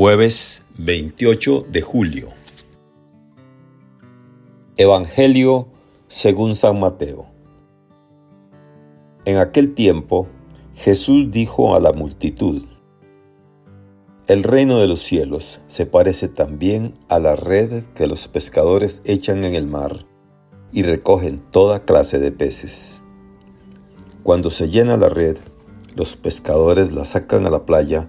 Jueves 28 de julio. Evangelio según San Mateo. En aquel tiempo Jesús dijo a la multitud, El reino de los cielos se parece también a la red que los pescadores echan en el mar y recogen toda clase de peces. Cuando se llena la red, los pescadores la sacan a la playa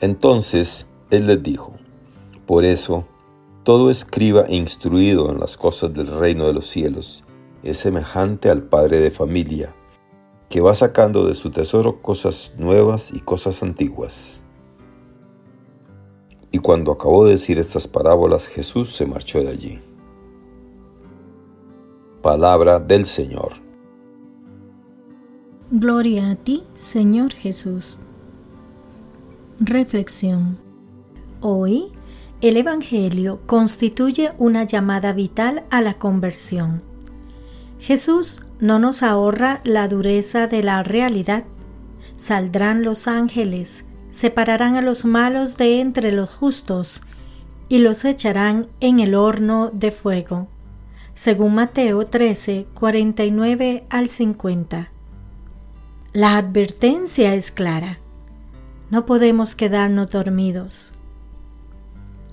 Entonces él les dijo, por eso, todo escriba instruido en las cosas del reino de los cielos es semejante al padre de familia, que va sacando de su tesoro cosas nuevas y cosas antiguas. Y cuando acabó de decir estas parábolas, Jesús se marchó de allí. Palabra del Señor. Gloria a ti, Señor Jesús. Reflexión. Hoy, el Evangelio constituye una llamada vital a la conversión. Jesús no nos ahorra la dureza de la realidad. Saldrán los ángeles, separarán a los malos de entre los justos y los echarán en el horno de fuego. Según Mateo 13, 49 al 50. La advertencia es clara. No podemos quedarnos dormidos.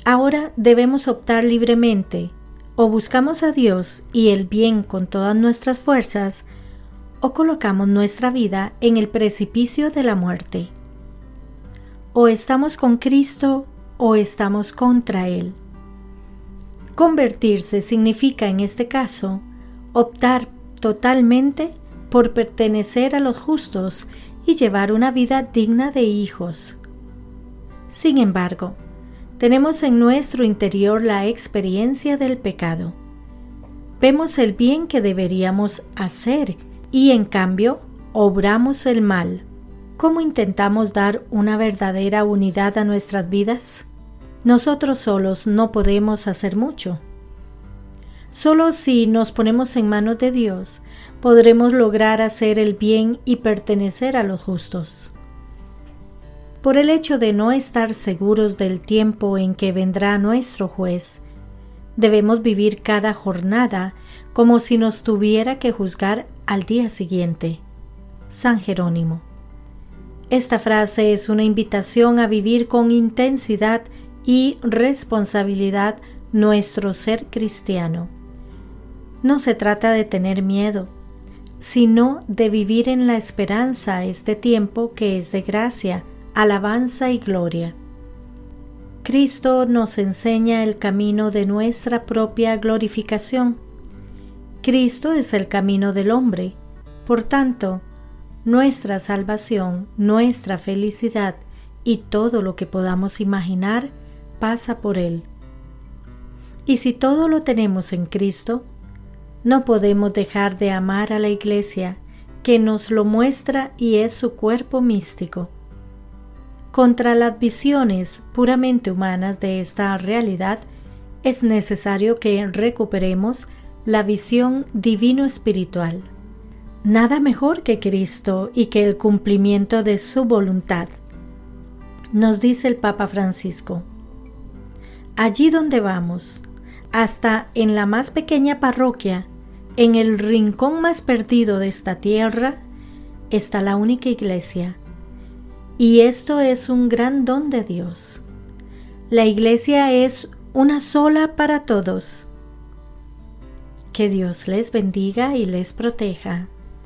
Ahora debemos optar libremente, o buscamos a Dios y el bien con todas nuestras fuerzas, o colocamos nuestra vida en el precipicio de la muerte. O estamos con Cristo o estamos contra Él. Convertirse significa en este caso optar totalmente por pertenecer a los justos y llevar una vida digna de hijos. Sin embargo, tenemos en nuestro interior la experiencia del pecado. Vemos el bien que deberíamos hacer y en cambio obramos el mal. ¿Cómo intentamos dar una verdadera unidad a nuestras vidas? Nosotros solos no podemos hacer mucho. Solo si nos ponemos en manos de Dios podremos lograr hacer el bien y pertenecer a los justos. Por el hecho de no estar seguros del tiempo en que vendrá nuestro juez, debemos vivir cada jornada como si nos tuviera que juzgar al día siguiente. San Jerónimo. Esta frase es una invitación a vivir con intensidad y responsabilidad nuestro ser cristiano. No se trata de tener miedo, sino de vivir en la esperanza este tiempo que es de gracia, alabanza y gloria. Cristo nos enseña el camino de nuestra propia glorificación. Cristo es el camino del hombre. Por tanto, nuestra salvación, nuestra felicidad y todo lo que podamos imaginar pasa por Él. Y si todo lo tenemos en Cristo, no podemos dejar de amar a la Iglesia, que nos lo muestra y es su cuerpo místico. Contra las visiones puramente humanas de esta realidad, es necesario que recuperemos la visión divino-espiritual. Nada mejor que Cristo y que el cumplimiento de su voluntad. Nos dice el Papa Francisco. Allí donde vamos, hasta en la más pequeña parroquia, en el rincón más perdido de esta tierra está la única iglesia. Y esto es un gran don de Dios. La iglesia es una sola para todos. Que Dios les bendiga y les proteja.